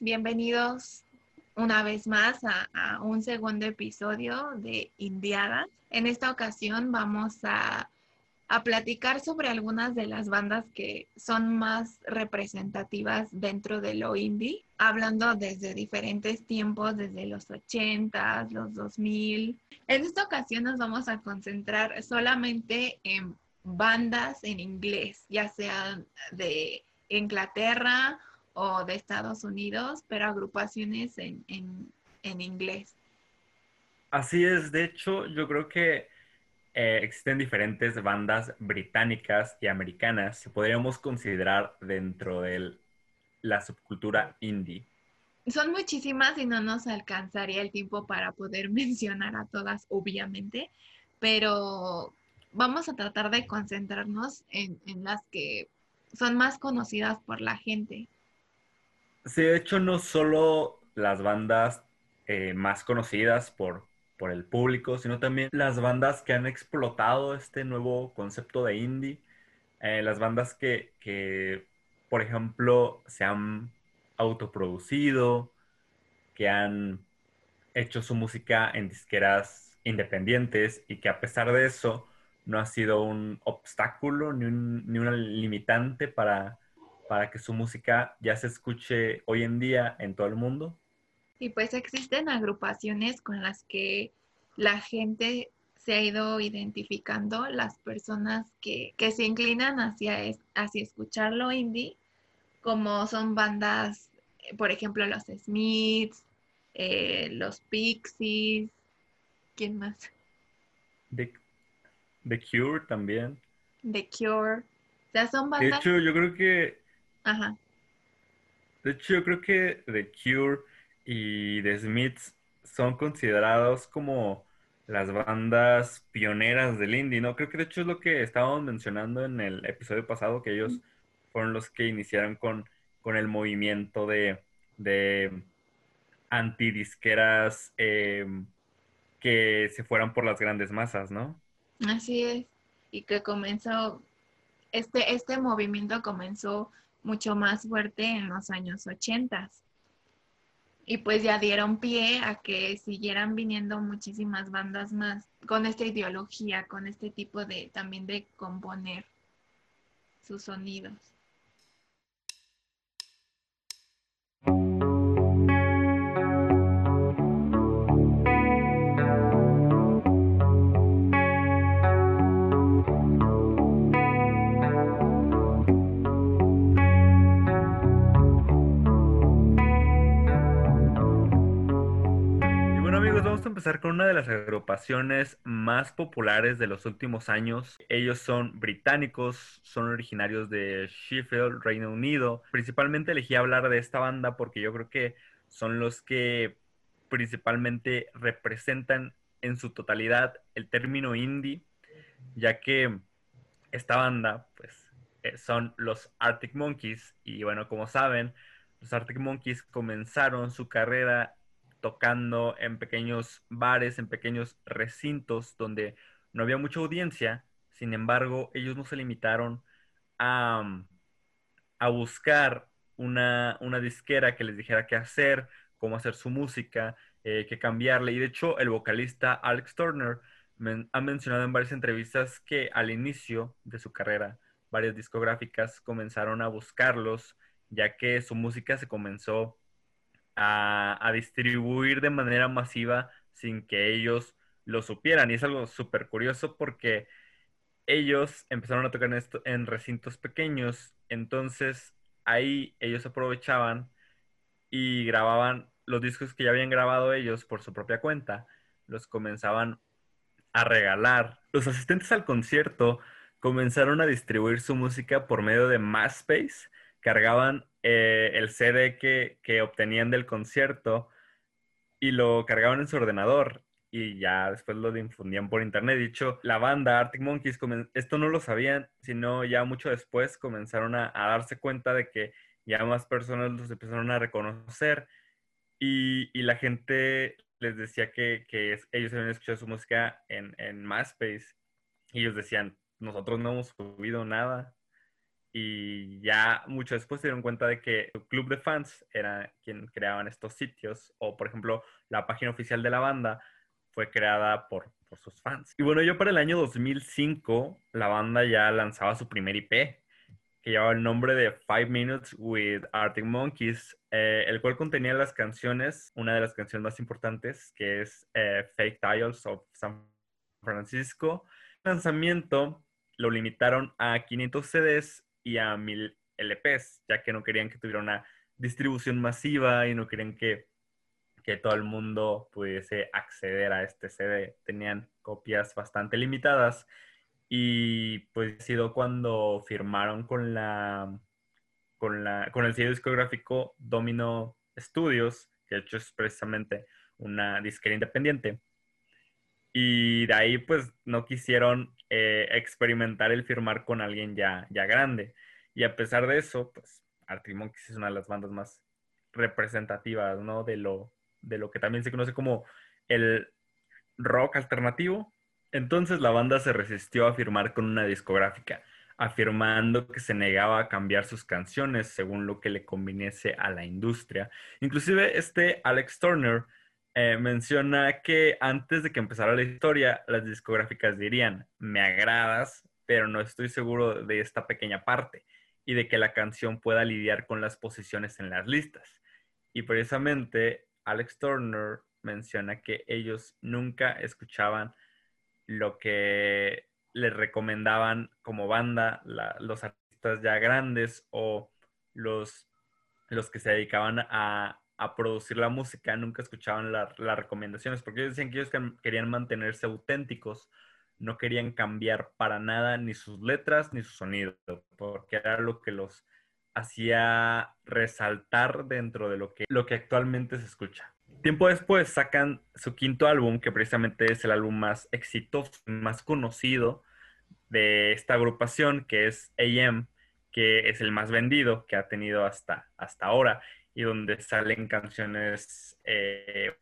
Bienvenidos una vez más a, un segundo episodio de Indiadas. En esta ocasión vamos a, a, platicar sobre algunas de las bandas que son más representativas dentro de lo indie, hablando desde diferentes tiempos, desde los 80, los 2000. En esta ocasión nos vamos a concentrar solamente en bandas en inglés, ya sean de Inglaterra o de Estados Unidos, pero agrupaciones en, inglés. Así es, de hecho, yo creo que eh, existen diferentes bandas británicas y americanas que podríamos considerar dentro de la subcultura indie. Son muchísimas y no nos alcanzaría el tiempo para poder mencionar a todas, obviamente, pero vamos a tratar de concentrarnos en las que son más conocidas por la gente. Sí, de hecho, no solo las bandas eh, más conocidas por, por el público, sino también las bandas que han explotado este nuevo concepto de indie. Eh, las bandas que, que, por ejemplo, se han autoproducido, que han hecho su música en disqueras independientes y que a pesar de eso no ha sido un obstáculo ni, un, ni una limitante para para que su música ya se escuche hoy en día en todo el mundo? Y pues existen agrupaciones con las que la gente se ha ido identificando, las personas que, se inclinan hacia, hacia escuchar lo indie, como son bandas, por ejemplo, los Smiths, eh, los Pixies, ¿quién más? The, The Cure también. The Cure. O sea, son bandas... De hecho, yo creo que Ajá. De hecho, yo creo que The Cure y The Smiths son considerados como las bandas pioneras del indie, ¿no? Creo que de hecho es lo que estábamos mencionando en el episodio pasado, que ellos fueron los que iniciaron con, con el movimiento de, de antidisqueras em, que se fueran por las grandes masas, ¿no? Así es. Y que comenzó, este, este movimiento comenzó mucho más fuerte en los años 80. Y pues ya dieron pie a que siguieran viniendo muchísimas bandas más con esta ideología, con este tipo de también de componer sus sonidos. Empezar con una de las agrupaciones más populares de los últimos años. Ellos son británicos, son originarios de Sheffield, Reino Unido. Principalmente elegí hablar de esta banda porque yo creo que son los que principalmente representan en su totalidad el término indie, ya que esta banda, pues, eh, son los Arctic Monkeys y bueno, como saben, los Arctic Monkeys comenzaron su carrera tocando en pequeños bares, en pequeños recintos donde no había mucha audiencia. Sin embargo, ellos no se limitaron a, mm, a buscar una, una, disquera que les dijera qué hacer, cómo hacer su música, eh, qué cambiarle. Y de hecho, el vocalista Alex Turner ha mencionado en varias entrevistas que al inicio de su carrera, varias discográficas comenzaron a buscarlos, ya que su música se comenzó a, distribuir de manera masiva sin que ellos lo supieran. Y es algo súper curioso porque ellos empezaron a tocar en, esto, en recintos pequeños, entonces ahí ellos aprovechaban y grababan los discos que ya habían grabado ellos por su propia cuenta, los comenzaban a regalar. Los asistentes al concierto comenzaron a distribuir su música por medio de MySpace, cargaban eh, el CD que, obtenían del concierto y lo cargaban en su ordenador y ya después lo difundían por internet. Dicho, la banda Arctic Monkeys, esto no lo sabían, sino ya mucho después comenzaron a, darse cuenta de que ya más personas los empezaron a reconocer y, la gente les decía que, ellos habían escuchado su música en, en MySpace y ellos decían, nosotros no hemos subido nada. Y ya mucho después se dieron cuenta de que el club de fans era quien creaban estos sitios o por ejemplo la página oficial de la banda fue creada por, por sus fans. Y bueno, yo para el año 2005 la banda ya lanzaba su primer IP que llevaba el nombre de Five Minutes with Arctic Monkeys, eh, el cual contenía las canciones, una de las canciones más importantes, que es eh, Fake Tiles of San Francisco. El lanzamiento lo limitaron a 500 CDs y a 1000 LPs, ya que no querían que tuviera una distribución masiva y no querían que, que todo el mundo pudiese acceder a este CD. Tenían copias bastante limitadas y pues ha sido cuando firmaron con la con la con el sello discográfico Domino Studios, que de hecho es precisamente una disquera independiente. Y de ahí pues no quisieron eh, experimentar el firmar con alguien ya, ya grande. Y a pesar de eso, pues Arctic es una de las bandas más representativas, ¿no? De lo, de lo que también se conoce como el rock alternativo. Entonces la banda se resistió a firmar con una discográfica, afirmando que se negaba a cambiar sus canciones según lo que le conviniese a la industria. Inclusive este Alex Turner eh, menciona que antes de que empezara la historia, las discográficas dirían, me agradas, pero no estoy seguro de esta pequeña parte y de que la canción pueda lidiar con las posiciones en las listas. Y precisamente Alex Turner menciona que ellos nunca escuchaban lo que les recomendaban como banda los artistas ya grandes o los, los que se dedicaban a, producir la música nunca escuchaban las recomendaciones porque ellos decían que ellos querían mantenerse auténticos, no querían cambiar para nada ni sus letras ni su sonido, porque era lo que los hacía resaltar dentro de lo que, lo que actualmente se escucha. Tiempo después sacan su quinto álbum, que precisamente es el álbum más exitoso, más conocido de esta agrupación, que es AM, que es el más vendido que ha tenido hasta, hasta ahora, y donde salen canciones eh,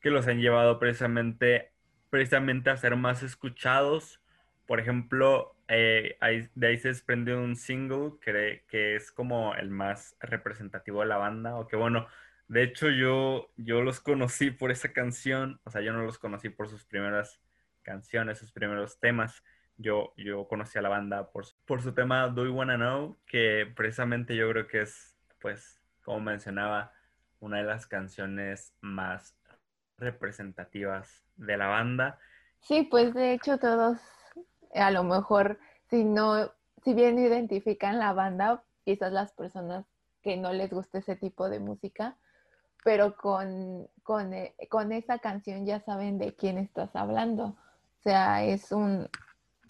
que los han llevado precisamente, precisamente a ser más escuchados. Por ejemplo, eh, de ahí se desprende un single que, que es como el más representativo de la banda, o que bueno, de hecho, yo, yo los conocí por esa canción, o sea, yo no los conocí por sus primeras canciones, sus primeros temas. Yo, yo conocí a la banda por, por su tema Do You Wanna Know, que precisamente yo creo que es, pues, como mencionaba, una de las canciones más representativas de la banda. Sí, pues de hecho todos, a lo mejor, si no, si bien identifican la banda, quizás las personas que no les guste ese tipo de música, pero con, con, eh, con, esa canción ya saben de quién estás hablando. O sea, es un,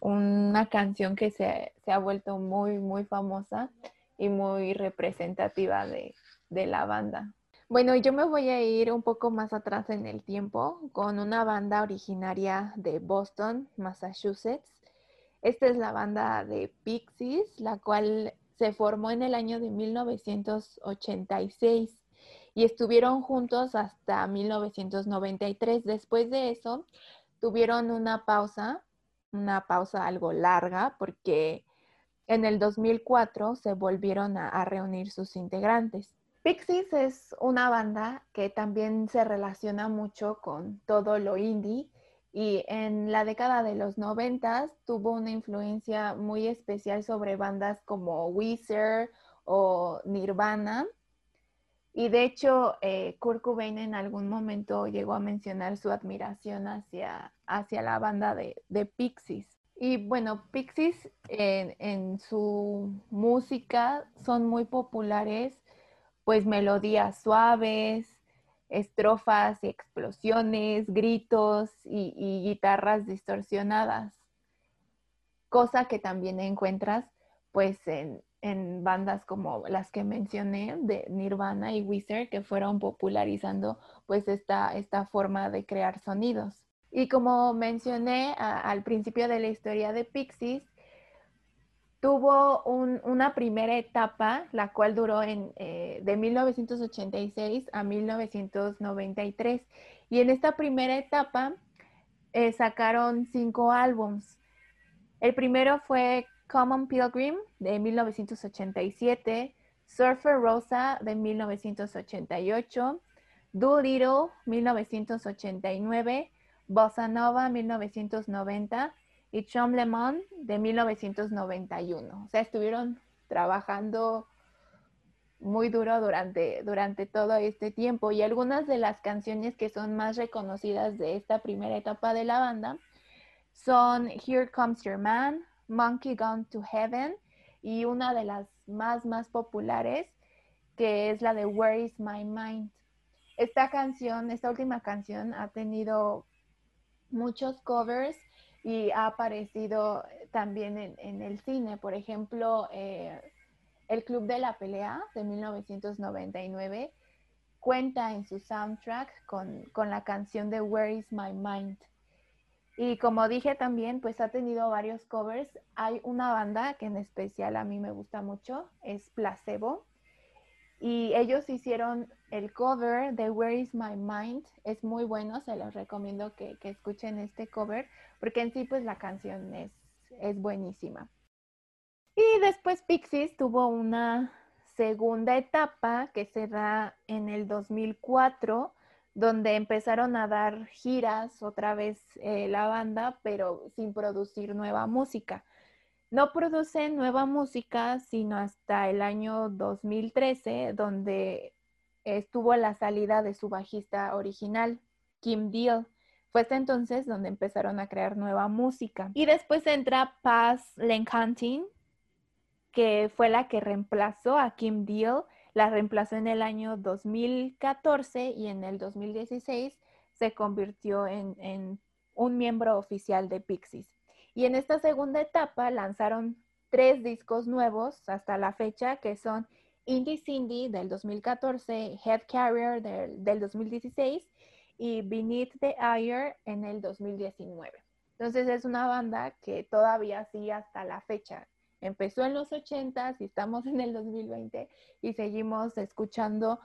una canción que se, se, ha vuelto muy, muy famosa y muy representativa de, de la banda. Bueno, yo me voy a ir un poco más atrás en el tiempo con una banda originaria de Boston, Massachusetts. Esta es la banda de Pixies, la cual se formó en el año de 1986 y estuvieron juntos hasta 1993. Después de eso, tuvieron una pausa, una pausa algo larga, porque en el 2004 se volvieron a, reunir sus integrantes. Pixies es una banda que también se relaciona mucho con todo lo indie y en la década de los 90 tuvo una influencia muy especial sobre bandas como Weezer o Nirvana y de hecho, eh, Kurt Cobain en algún momento llegó a mencionar su admiración hacia, hacia la banda de, de Pixies. Y bueno, Pixies en, su música son muy populares, pues melodías suaves, estrofas y explosiones, gritos y, guitarras distorsionadas, cosa que también encuentras pues en, en bandas como las que mencioné de Nirvana y Weezer que fueron popularizando pues esta, esta forma de crear sonidos. Y como mencioné al principio de la historia de Pixies, tuvo una primera etapa, la cual duró en, eh, de 1986 a 1993. Y en esta primera etapa eh, sacaron cinco álbums. El primero fue Common Pilgrim de 1987, Surfer Rosa de 1988, Doolittle 1989, Bossa Nova 1990 y Chom Le Monde de 1991. O sea, estuvieron trabajando muy duro durante, durante todo este tiempo y algunas de las canciones que son más reconocidas de esta primera etapa de la banda son Here Comes Your Man, Monkey Gone to Heaven y una de las más, más populares que es la de Where is My Mind. Esta canción, esta última canción ha tenido muchos covers y ha aparecido también en, el cine. Por ejemplo, eh, El Club de la Pelea de 1999 cuenta en su soundtrack con, con la canción de Where is My Mind. Y como dije también, pues ha tenido varios covers. Hay una banda que en especial a mí me gusta mucho, es Placebo. Y ellos hicieron el cover de Where is My Mind. Es muy bueno, se los recomiendo que, escuchen este cover, porque en sí pues la canción es, es buenísima. Y después Pixies tuvo una segunda etapa que se da en el 2004 donde empezaron a dar giras otra vez eh, la banda, pero sin producir nueva música. No producen nueva música sino hasta el año 2013, donde estuvo la salida de su bajista original, Kim Deal. Fue hasta entonces donde empezaron a crear nueva música. Y después entra Paz Hunting, que fue la que reemplazó a Kim Deal la reemplazó en el año 2014 y en el 2016 se convirtió en, un miembro oficial de Pixies. Y en esta segunda etapa lanzaron tres discos nuevos hasta la fecha, que son Indie Cindy del 2014, Head Carrier del, del 2016 y Beneath the Air en el 2019. Entonces es una banda que todavía sigue hasta la fecha empezó en los 80 y estamos en el 2020 y seguimos escuchando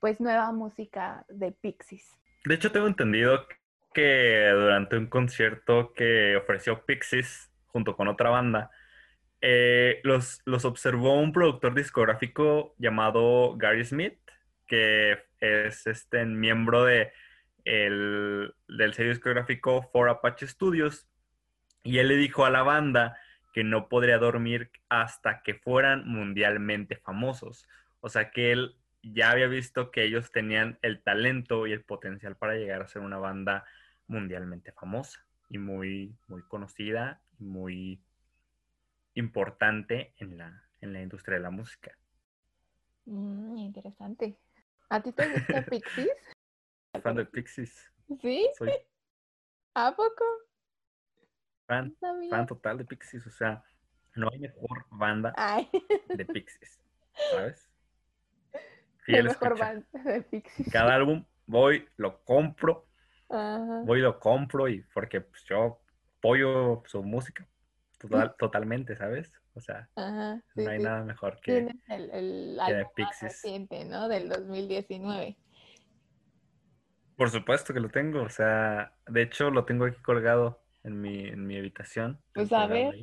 pues nueva música de Pixies. De hecho, tengo entendido que durante un concierto que ofreció Pixies junto con otra banda, eh, los, los observó un productor discográfico llamado Gary Smith, que es este miembro de el, del sello discográfico For Apache Studios, y él le dijo a la banda que no podría dormir hasta que fueran mundialmente famosos. O sea que él ya había visto que ellos tenían el talento y el potencial para llegar a ser una banda mundialmente famosa y muy, muy conocida y muy importante en la, en la industria de la música. Mm, interesante. ¿A ti te gusta Pixies? Fan de Pixies. ¿Sí? ¿A poco? Fan, fan total de Pixies, o sea, no hay mejor banda de Pixies, ¿sabes? Fiel mejor banda de Pixies. Cada álbum voy, lo compro, Ajá. voy, lo compro y porque pues, yo apoyo su música total, totalmente, ¿sabes? O sea, no hay nada mejor que, el, el que de Pixies. reciente, ¿no? Del 2019. Por supuesto que lo tengo, o sea, de hecho lo tengo aquí colgado en mi, en mi habitación. Pues a ver.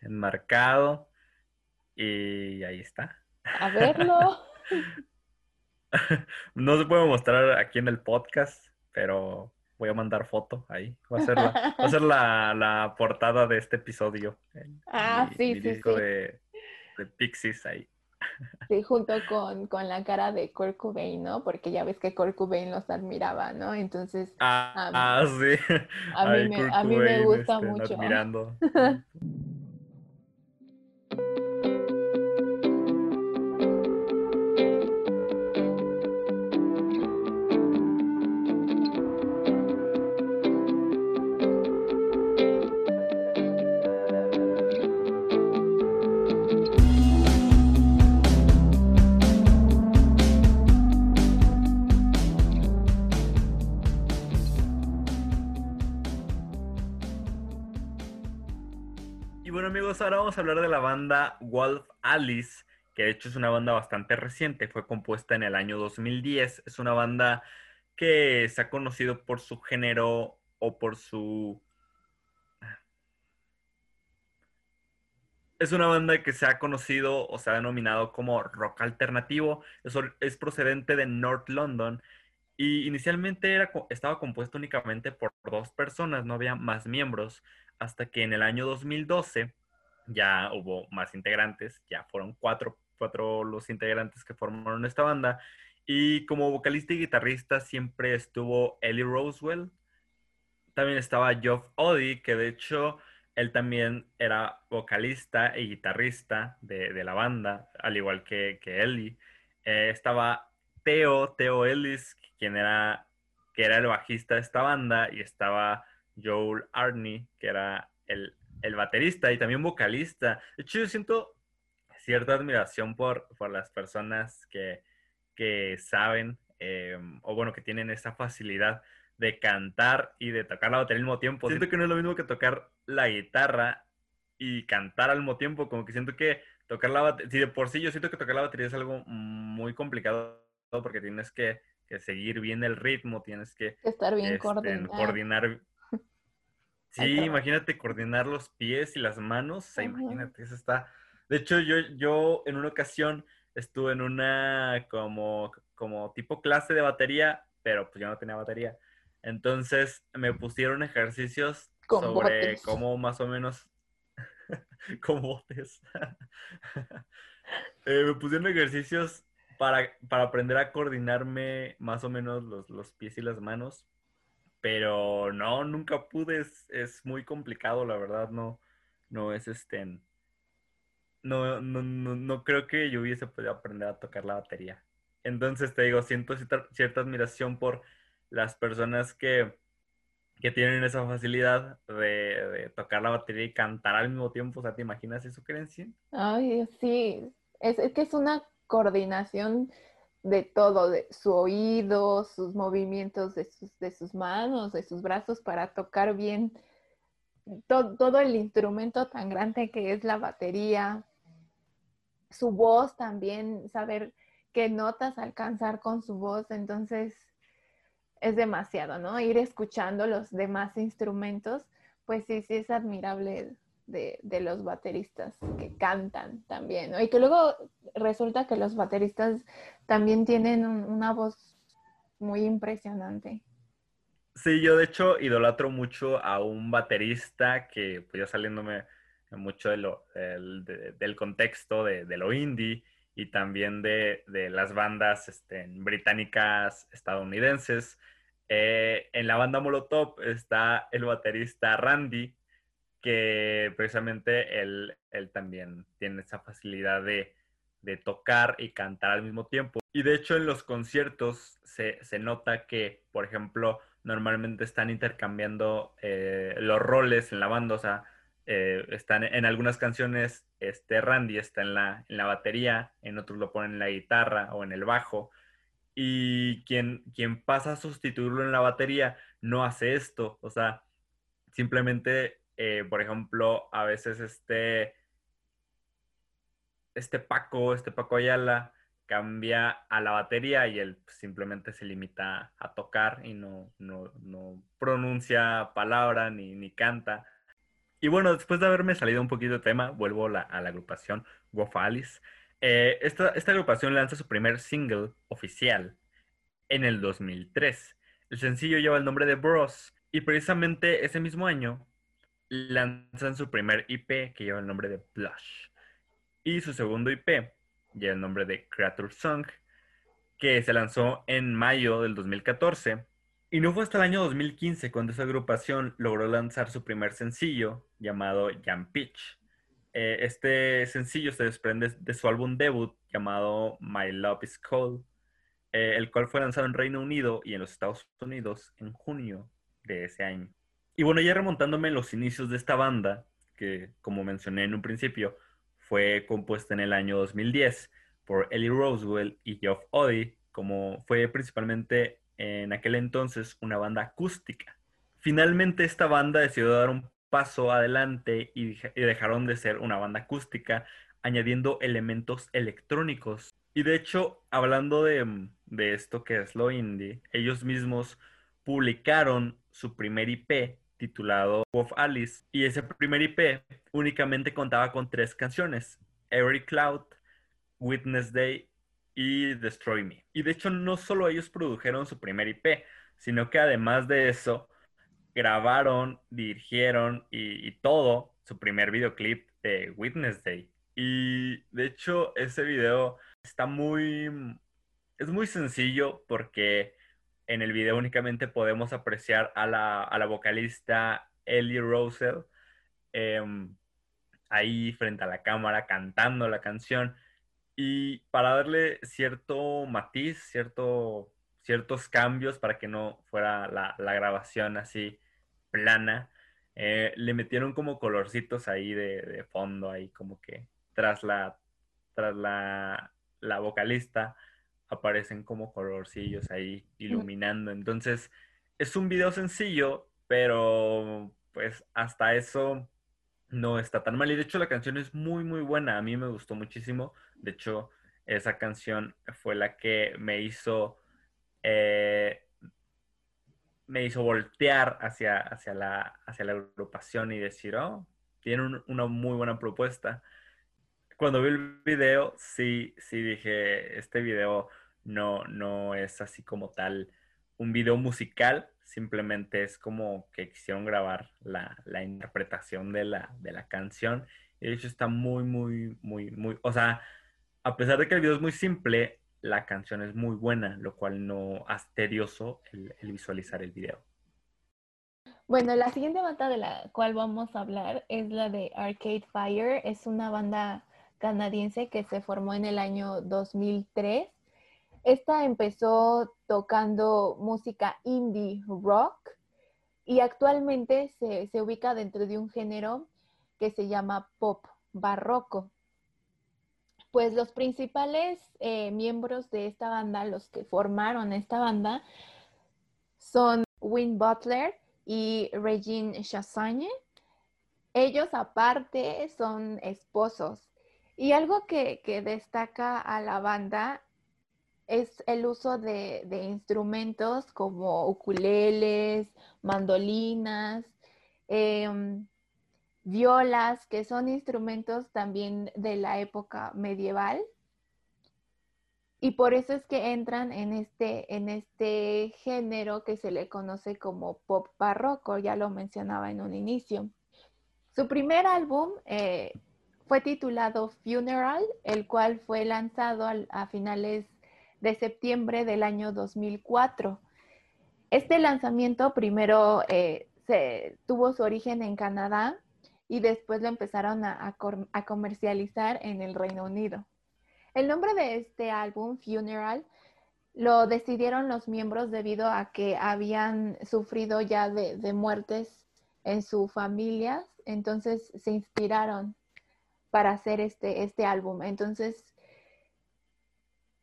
enmarcado. Y ahí está. A verlo. no se puede mostrar aquí en el podcast, pero voy a mandar foto ahí. Va a ser la, va a ser la, portada de este episodio. ah, sí, sí, disco De, de Pixies ahí. Sí, junto con, la cara de Kurt Cobain, ¿no? Porque ya ves que Kurt Cobain los admiraba, ¿no? Entonces... Ah, ah sí. A mí, me, a mí me gusta este, mucho. Admirando. ahora vamos a hablar de la banda Wolf Alice, que de hecho es una banda bastante reciente, fue compuesta en el año 2010. Es una banda que se ha conocido por su género o por su Es una banda que se ha conocido o se ha denominado como rock alternativo. es procedente de North London y inicialmente era, estaba compuesto únicamente por dos personas, no había más miembros, hasta que en el año 2012 ya hubo más integrantes, ya fueron cuatro, cuatro los integrantes que formaron esta banda. Y como vocalista y guitarrista siempre estuvo Ellie Roswell. También estaba Geoff Oddy, que de hecho él también era vocalista y guitarrista de, la banda, al igual que, que Ellie. Eh, estaba Theo, Theo Ellis, quien era, que era el bajista de esta banda, y estaba Joel Arney, que era el, baterista y también vocalista. De hecho, yo siento cierta admiración por, por las personas que, saben, em, o bueno, que tienen esa facilidad de cantar y de tocar la batería al mismo tiempo. Siento que no es lo mismo que tocar la guitarra y cantar al mismo tiempo, como que siento que tocar la batería, si de por sí yo siento que tocar la batería es algo muy complicado porque tienes que, seguir bien el ritmo, tienes que estar bien este, coordinar. Sí, imagínate coordinar los pies y las manos, o sea, imagínate, eso está. De hecho, yo, yo en una ocasión estuve en una como, como tipo clase de batería, pero pues yo no tenía batería. Entonces me pusieron ejercicios sobre cómo más o menos, como botes. Eh, me pusieron ejercicios para, aprender a coordinarme más o menos los, pies y las manos. Pero no, nunca pude, es, muy complicado, la verdad, no, no es este, no, no, no, creo que yo hubiese podido aprender a tocar la batería. Entonces te digo, siento cierta, admiración por las personas que, tienen esa facilidad de, tocar la batería y cantar al mismo tiempo. O sea, ¿te imaginas eso, creencia? Ay, sí. Es, es que es una coordinación de todo, de su oído, sus movimientos de sus, de sus manos, de sus brazos para tocar bien todo el instrumento tan grande que es la batería, su voz también, saber qué notas alcanzar con su voz, entonces es demasiado, ¿no? Ir escuchando los demás instrumentos, pues sí, sí es admirable de, los bateristas que cantan también, Y que luego resulta que los bateristas también tienen una voz muy impresionante. Sí, yo de hecho idolatro mucho a un baterista que, pues ya saliéndome mucho de lo, del, contexto de, lo indie y también de, las bandas este, británicas estadounidenses. Eh, en la banda Molotov está el baterista Randy, que precisamente él, él también tiene esa facilidad de, tocar y cantar al mismo tiempo. Y de hecho en los conciertos se, nota que, por ejemplo, normalmente están intercambiando eh, los roles en la banda, o sea, eh, están en algunas canciones, este Randy está en la, en la batería, en otros lo ponen en la guitarra o en el bajo, y quien, quien pasa a sustituirlo en la batería no hace esto, o sea, simplemente eh, por ejemplo, a veces este, este Paco, este Paco Ayala, cambia a la batería y él simplemente se limita a tocar y no, no, pronuncia palabra ni, ni, canta. Y bueno, después de haberme salido un poquito de tema, vuelvo a la agrupación Wofalis. Eh, esta, esta agrupación lanza su primer single oficial en el 2003. El sencillo lleva el nombre de Bros. Y precisamente ese mismo año lanzan su primer IP que lleva el nombre de Blush. Y su segundo IP lleva el nombre de Creature Song, que se lanzó en mayo del 2014. Y no fue hasta el año 2015 cuando esa agrupación logró lanzar su primer sencillo llamado Jam Pitch. Eh, este sencillo se desprende de su álbum debut llamado My Love is Cold, eh, el cual fue lanzado en Reino Unido y en los Estados Unidos en junio de ese año. Y bueno, ya remontándome los inicios de esta banda, que como mencioné en un principio, fue compuesta en el año 2010 por Ellie Roswell y Geoff Oddy, como fue principalmente en aquel entonces una banda acústica. Finalmente esta banda decidió dar un paso adelante y, dejaron de ser una banda acústica, añadiendo elementos electrónicos. Y de hecho, hablando de, de esto que es lo indie, ellos mismos publicaron su primer IP titulado Wolf Alice y ese primer IP únicamente contaba con tres canciones, Every Cloud, Witness Day y Destroy Me. Y de hecho no solo ellos produjeron su primer IP, sino que además de eso grabaron, dirigieron y, todo su primer videoclip de Witness Day. Y de hecho ese video está muy... es muy sencillo porque en el video únicamente podemos apreciar a la, vocalista Ellie Rosell em, ahí frente a la cámara cantando la canción. Y para darle cierto matiz, cierto, ciertos cambios para que no fuera la, grabación así plana, eh, le metieron como colorcitos ahí de, fondo, ahí como que tras la, tras la, la vocalista aparecen como colorcillos ahí iluminando. Entonces, es un video sencillo, pero pues hasta eso no está tan mal. Y de hecho la canción es muy, muy buena. A mí me gustó muchísimo. De hecho, esa canción fue la que me hizo, eh, me hizo voltear hacia, hacia, la, hacia la agrupación y decir, oh, tiene una muy buena propuesta. Cuando vi el video, sí, sí dije, este video no, no es así como tal un video musical, simplemente es como que quisieron grabar la, interpretación de la, de la canción. Y de hecho está muy, muy, muy, muy, o sea, a pesar de que el video es muy simple, la canción es muy buena, lo cual no hace tedioso el, visualizar el video. Bueno, la siguiente banda de la cual vamos a hablar es la de Arcade Fire. Es una banda canadiense que se formó en el año 2003 esta empezó tocando música indie rock y actualmente se, ubica dentro de un género que se llama pop barroco. Pues los principales eh, miembros de esta banda, los que formaron esta banda, son Win Butler y Regine Chassagne. Ellos aparte son esposos. Y algo que, que destaca a la banda es el uso de, instrumentos como ukuleles, mandolinas, em, violas, que son instrumentos también de la época medieval. Y por eso es que entran en este, en este género que se le conoce como pop barroco, ya lo mencionaba en un inicio. Su primer álbum eh, fue titulado Funeral, el cual fue lanzado a finales de septiembre del año 2004. Este lanzamiento primero eh, tuvo su origen en Canadá y después lo empezaron a, comercializar en el Reino Unido. El nombre de este álbum, Funeral, lo decidieron los miembros debido a que habían sufrido ya de, de muertes en sus familias, entonces se inspiraron para hacer este, este álbum. Entonces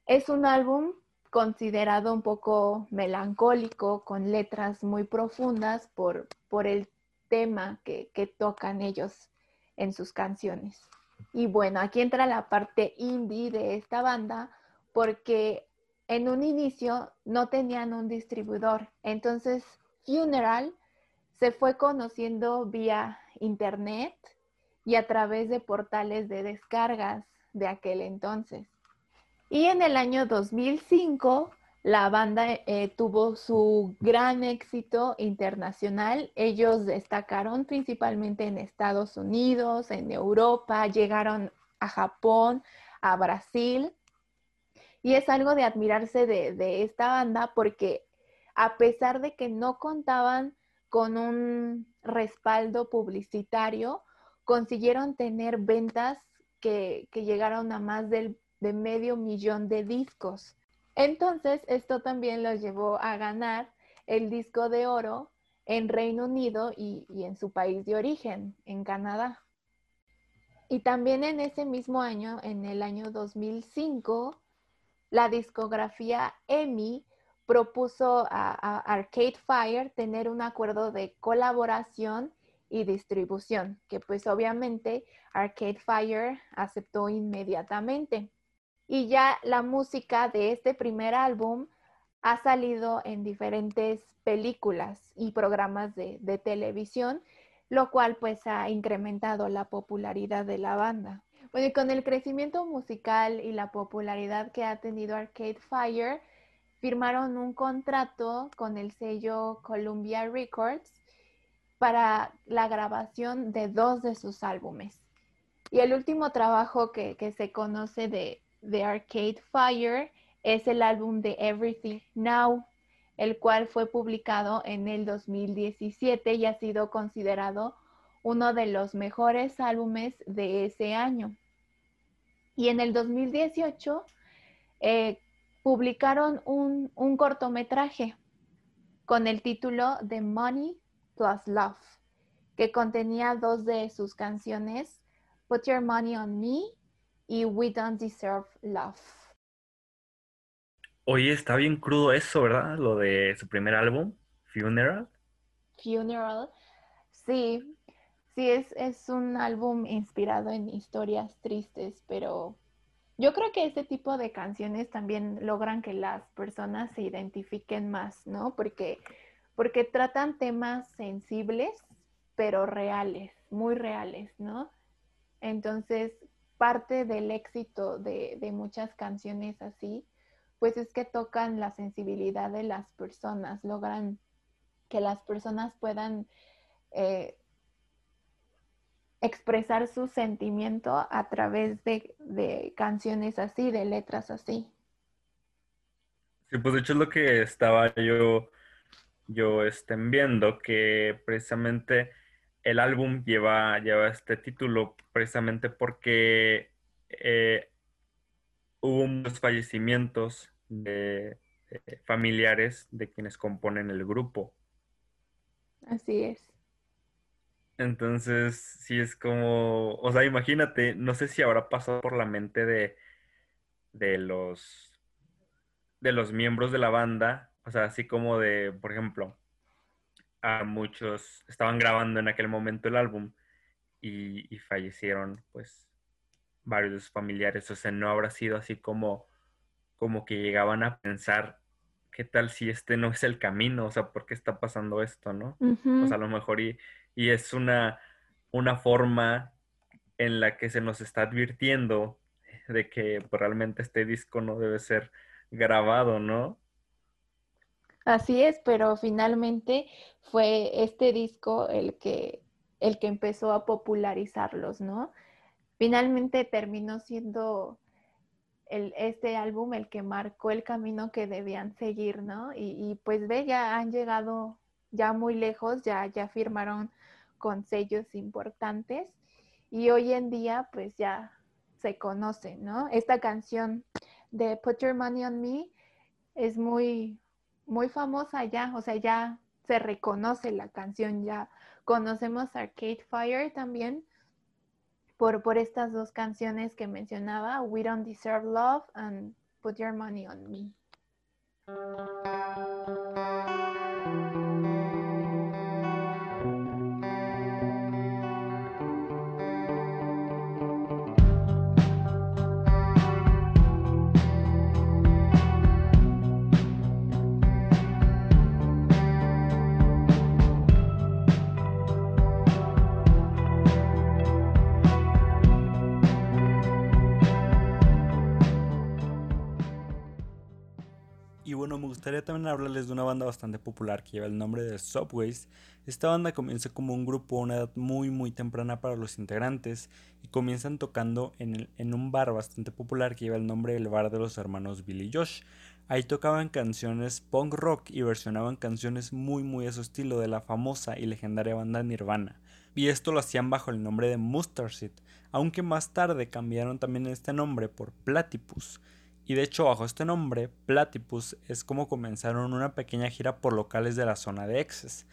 es un álbum considerado un poco melancólico, con letras muy profundas por, por el tema que, tocan ellos en sus canciones. Y bueno, aquí entra la parte indie de esta banda porque en un inicio no tenían un distribuidor. Entonces, Funeral se fue conociendo vía internet y a través de portales de descargas de aquel entonces. Y en el año 2005, la banda eh, tuvo su gran éxito internacional. Ellos destacaron principalmente en Estados Unidos, en Europa, llegaron a Japón, a Brasil. Y es algo de admirarse de, de esta banda porque a pesar de que no contaban con un respaldo publicitario, consiguieron tener ventas que, que llegaron a más del de medio millón de discos. Entonces, esto también los llevó a ganar el disco de oro en Reino Unido y, en su país de origen, en Canadá. Y también en ese mismo año, en el año 2005, la discografía EMI propuso a, Arcade Fire tener un acuerdo de colaboración y distribución, que pues obviamente Arcade Fire aceptó inmediatamente. Y ya la música de este primer álbum ha salido en diferentes películas y programas de, televisión, lo cual pues ha incrementado la popularidad de la banda. Bueno, y con el crecimiento musical y la popularidad que ha tenido Arcade Fire, firmaron un contrato con el sello Columbia Records para la grabación de dos de sus álbumes. Y el último trabajo que, se conoce de, de Arcade Fire es el álbum de Everything Now, el cual fue publicado en el 2017 y ha sido considerado uno de los mejores álbumes de ese año. Y en el 2018 eh, publicaron un, un cortometraje con el título de Money Plus Love, que contenía dos de sus canciones, Put Your Money on Me y We Don't Deserve Love. Oye, está bien crudo eso, ¿verdad? Lo de su primer álbum, Funeral. Funeral, sí, sí, es, es un álbum inspirado en historias tristes, pero yo creo que este tipo de canciones también logran que las personas se identifiquen más, ¿no? Porque porque tratan temas sensibles, pero reales, muy reales, ¿no? Entonces, parte del éxito de, muchas canciones así, pues es que tocan la sensibilidad de las personas, logran que las personas puedan eh, expresar su sentimiento a través de, de, canciones así, de letras así. Sí, pues de hecho es lo que estaba yo yo estén viendo que precisamente el álbum lleva, lleva este título precisamente porque eh, hubo muchos fallecimientos de, familiares de quienes componen el grupo. Así es. Entonces, sí es como, o sea, imagínate, no sé si habrá pasado por la mente de, de los de los miembros de la banda o sea, así como de, por ejemplo, a muchos estaban grabando en aquel momento el álbum y, fallecieron, pues, varios de sus familiares. O sea, no habrá sido así como, como que llegaban a pensar, ¿qué tal si este no es el camino? O sea, ¿por qué está pasando esto, no? O sea, a lo mejor y, y es una, una forma en la que se nos está advirtiendo de que pues, realmente este disco no debe ser grabado, ¿no? Así es, pero finalmente fue este disco el que, el que empezó a popularizarlos, ¿no? Finalmente terminó siendo el, este álbum el que marcó el camino que debían seguir, ¿no? Y, pues ve, ya han llegado ya muy lejos, ya, ya firmaron con sellos importantes y hoy en día pues ya se conoce, ¿no? Esta canción de Put Your Money on Me es muy, muy famosa ya, o sea, ya se reconoce la canción, ya conocemos Arcade Fire también por, por estas dos canciones que mencionaba, We Don't Deserve Love and Put Your Money on Me. Gustaría también hablarles de una banda bastante popular que lleva el nombre de Subways. Esta banda comienza como un grupo a una edad muy muy temprana para los integrantes y comienzan tocando en, en un bar bastante popular que lleva el nombre del bar de los hermanos Billy Josh. Ahí tocaban canciones punk rock y versionaban canciones muy muy a su estilo de la famosa y legendaria banda Nirvana. Y esto lo hacían bajo el nombre de Mustard Seed, aunque más tarde cambiaron también este nombre por Platypus. Y de hecho, bajo este nombre, Platypus es como comenzaron una pequeña gira por locales de la zona de Excess.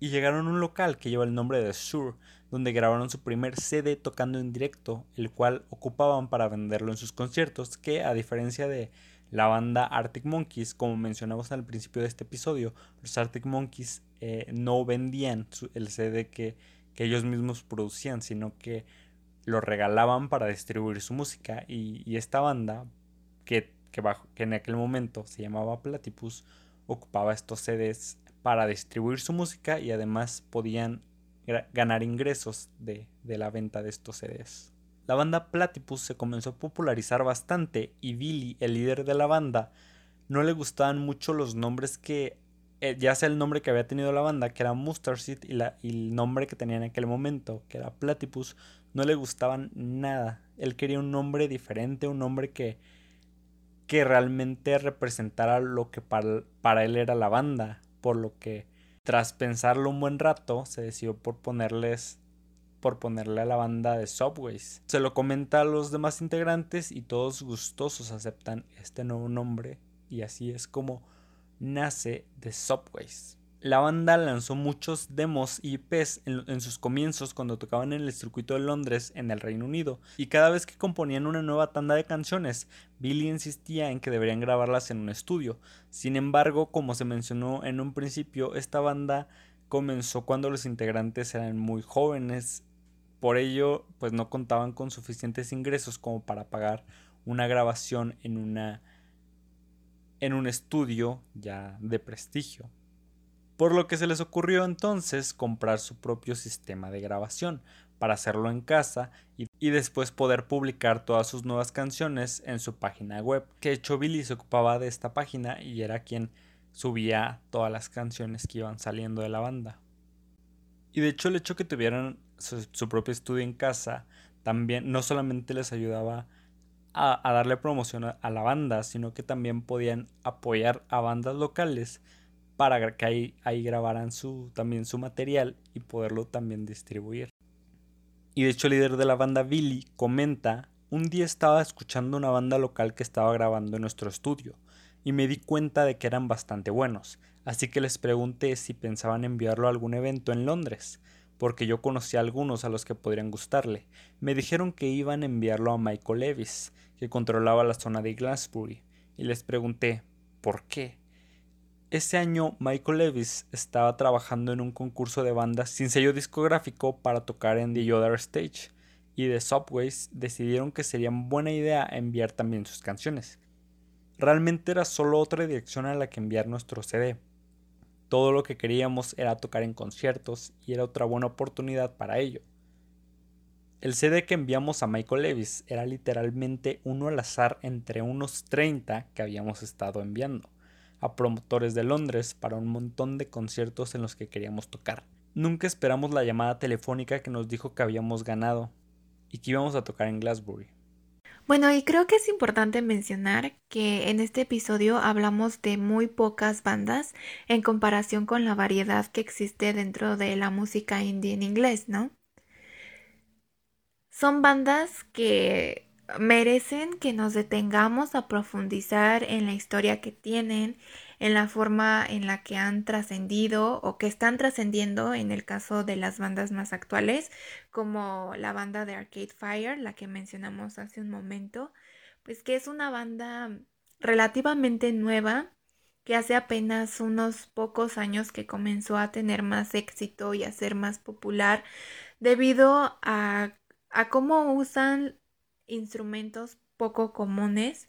Y llegaron a un local que lleva el nombre de Sur, donde grabaron su primer CD tocando en directo, el cual ocupaban para venderlo en sus conciertos, que a diferencia de la banda Arctic Monkeys, como mencionamos al principio de este episodio, los Arctic Monkeys eh, no vendían el CD que, que ellos mismos producían, sino que lo regalaban para distribuir su música y esta banda que, en aquel momento se llamaba Platypus, ocupaba estos CDs para distribuir su música y además podían ganar ingresos de, la venta de estos CDs. La banda Platypus se comenzó a popularizar bastante y Billy, el líder de la banda, no le gustaban mucho los nombres que, eh, ya sea el nombre que había tenido la banda, que era Mustard Seed, y, y el nombre que tenía en aquel momento, que era Platypus, no le gustaban nada. Él quería un nombre diferente, un nombre que, que realmente representara lo que para, él era la banda, por lo que tras pensarlo un buen rato, se decidió por ponerles por ponerle a la banda de Subways. Se lo comenta a los demás integrantes y todos gustosos aceptan este nuevo nombre y así es como nace The Subways. La banda lanzó muchos demos y IPs en, sus comienzos cuando tocaban en el circuito de Londres en el Reino Unido, y cada vez que componían una nueva tanda de canciones, Billy insistía en que deberían grabarlas en un estudio. Sin embargo, como se mencionó en un principio, esta banda comenzó cuando los integrantes eran muy jóvenes, por ello pues no contaban con suficientes ingresos como para pagar una grabación en una en un estudio ya de prestigio. Por lo que se les ocurrió entonces comprar su propio sistema de grabación para hacerlo en casa y, después poder publicar todas sus nuevas canciones en su página web. Que hecho Billy se ocupaba de esta página y era quien subía todas las canciones que iban saliendo de la banda. Y de hecho el hecho que tuvieran su, su propio estudio en casa también no solamente les ayudaba a, darle promoción a, la banda, sino que también podían apoyar a bandas locales para que ahí, grabaran su, también su material y poderlo también distribuir. Y de hecho el líder de la banda Billy comenta, un día estaba escuchando una banda local que estaba grabando en nuestro estudio y me di cuenta de que eran bastante buenos, así que les pregunté si pensaban enviarlo a algún evento en Londres, porque yo conocí a algunos a los que podrían gustarle. Me dijeron que iban a enviarlo a Michael Levis, que controlaba la zona de Glasbury, y les pregunté ¿por qué? Ese año Michael Levis estaba trabajando en un concurso de bandas sin sello discográfico para tocar en The Other Stage, y The Subways decidieron que sería buena idea enviar también sus canciones. Realmente era solo otra dirección a la que enviar nuestro CD. Todo lo que queríamos era tocar en conciertos y era otra buena oportunidad para ello. El CD que enviamos a Michael Levis era literalmente uno al azar entre unos 30 que habíamos estado enviando a promotores de Londres para un montón de conciertos en los que queríamos tocar. Nunca esperamos la llamada telefónica que nos dijo que habíamos ganado y que íbamos a tocar en Glasbury. Bueno, y creo que es importante mencionar que en este episodio hablamos de muy pocas bandas en comparación con la variedad que existe dentro de la música indie en inglés, ¿no? Son bandas que merecen que nos detengamos a profundizar en la historia que tienen, en la forma en la que han trascendido o que están trascendiendo en el caso de las bandas más actuales, como la banda de Arcade Fire, la que mencionamos hace un momento, pues que es una banda relativamente nueva, que hace apenas unos pocos años que comenzó a tener más éxito y a ser más popular debido a, a cómo usan instrumentos poco comunes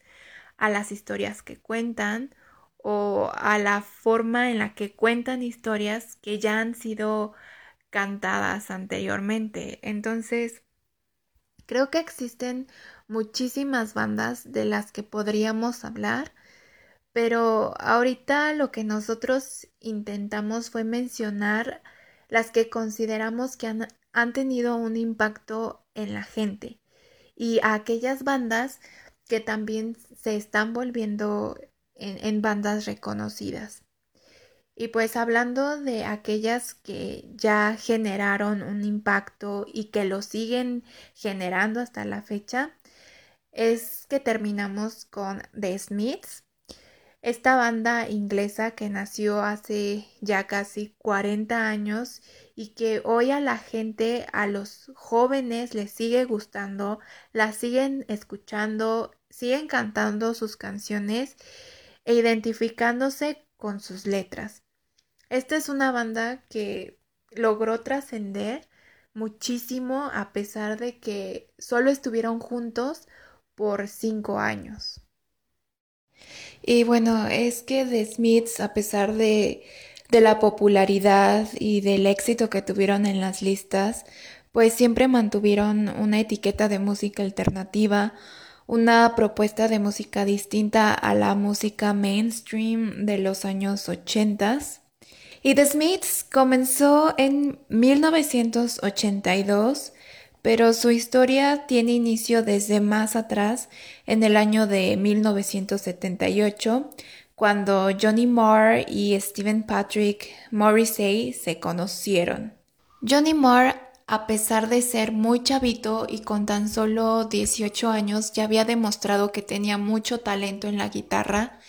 a las historias que cuentan o a la forma en la que cuentan historias que ya han sido cantadas anteriormente. Entonces, creo que existen muchísimas bandas de las que podríamos hablar, pero ahorita lo que nosotros intentamos fue mencionar las que consideramos que han, han tenido un impacto en la gente y a aquellas bandas que también se están volviendo en, bandas reconocidas. Y pues hablando de aquellas que ya generaron un impacto y que lo siguen generando hasta la fecha, es que terminamos con The Smiths, esta banda inglesa que nació hace ya casi 40 años y que hoy a la gente, a los jóvenes les sigue gustando, la siguen escuchando, siguen cantando sus canciones e identificándose con sus letras. Esta es una banda que logró trascender muchísimo a pesar de que solo estuvieron juntos por cinco años. Y bueno, es que The Smiths, a pesar de de la popularidad y del éxito que tuvieron en las listas, pues siempre mantuvieron una etiqueta de música alternativa, una propuesta de música distinta a la música mainstream de los años 80. Y The Smiths comenzó en 1982, pero su historia tiene inicio desde más atrás, en el año de 1978, cuando Johnny Marr y Stephen Patrick Morrissey se conocieron. Johnny Marr, a pesar de ser muy chavito y con tan solo 18 años, ya había demostrado que tenía mucho talento en la guitarra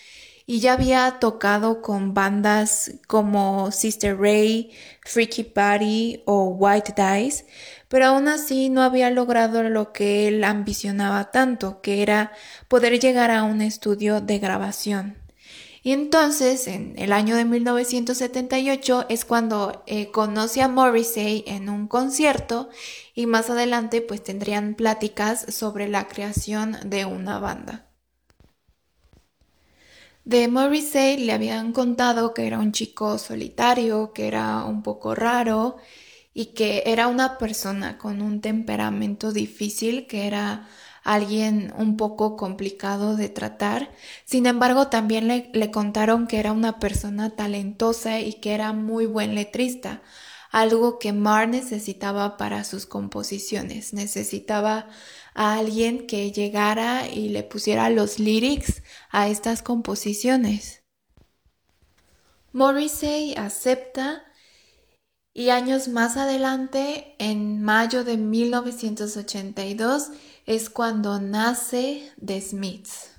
y ya había tocado con bandas como Sister Ray, Freaky Party o White Dice, pero aún así no había logrado lo que él ambicionaba tanto, que era poder llegar a un estudio de grabación. Y entonces, en el año de 1978 es cuando eh, conoce a Morrissey en un concierto y más adelante pues tendrían pláticas sobre la creación de una banda. De Morrissey le habían contado que era un chico solitario, que era un poco raro y que era una persona con un temperamento difícil, que era alguien un poco complicado de tratar. Sin embargo, también le, contaron que era una persona talentosa y que era muy buen letrista, algo que Marr necesitaba para sus composiciones. Necesitaba a alguien que llegara y le pusiera los lyrics a estas composiciones. Morrissey acepta y años más adelante, en mayo de 1982, es cuando nace The Smiths.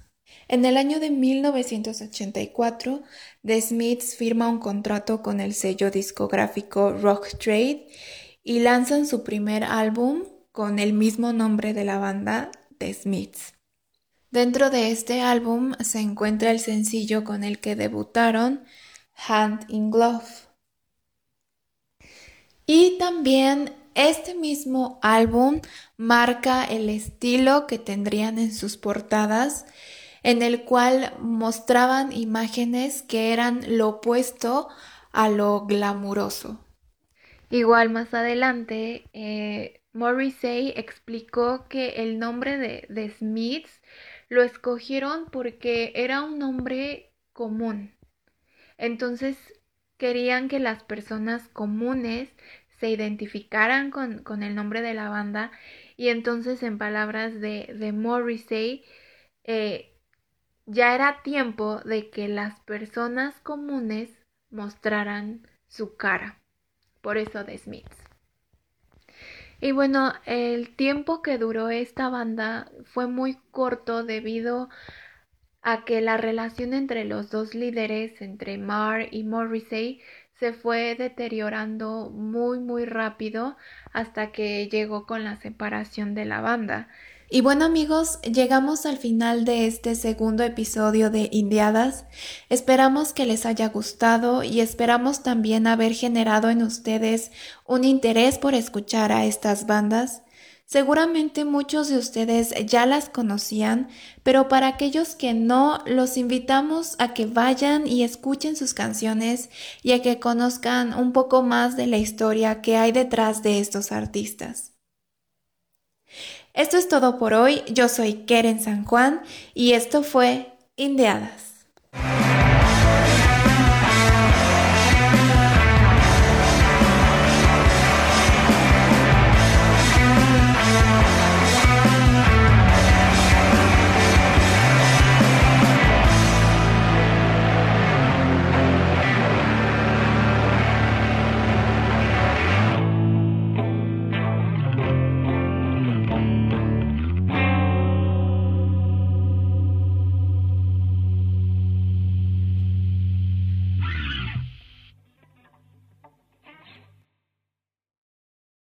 En el año de 1984, The Smiths firma un contrato con el sello discográfico Rock Trade y lanzan su primer álbum con el mismo nombre de la banda, The Smiths. Dentro de este álbum se encuentra el sencillo con el que debutaron, Hand in Glove. Y también este mismo álbum marca el estilo que tendrían en sus portadas, en el cual mostraban imágenes que eran lo opuesto a lo glamuroso. Igual más adelante, eh, Morrissey explicó que el nombre de, de Smiths lo escogieron porque era un nombre común. Entonces querían que las personas comunes se identificaran con, el nombre de la banda y entonces en palabras de, de Morrissey eh, ya era tiempo de que las personas comunes mostraran su cara. Por eso de Smiths. Y bueno, el tiempo que duró esta banda fue muy corto debido a que la relación entre los dos líderes, entre Marr y Morrissey, se fue deteriorando muy muy rápido hasta que llegó con la separación de la banda. Y bueno amigos, llegamos al final de este segundo episodio de Indiadas. Esperamos que les haya gustado y esperamos también haber generado en ustedes un interés por escuchar a estas bandas. Seguramente muchos de ustedes ya las conocían, pero para aquellos que no, los invitamos a que vayan y escuchen sus canciones y a que conozcan un poco más de la historia que hay detrás de estos artistas. Esto es todo por hoy, yo soy Keren San Juan y esto fue Indiadas.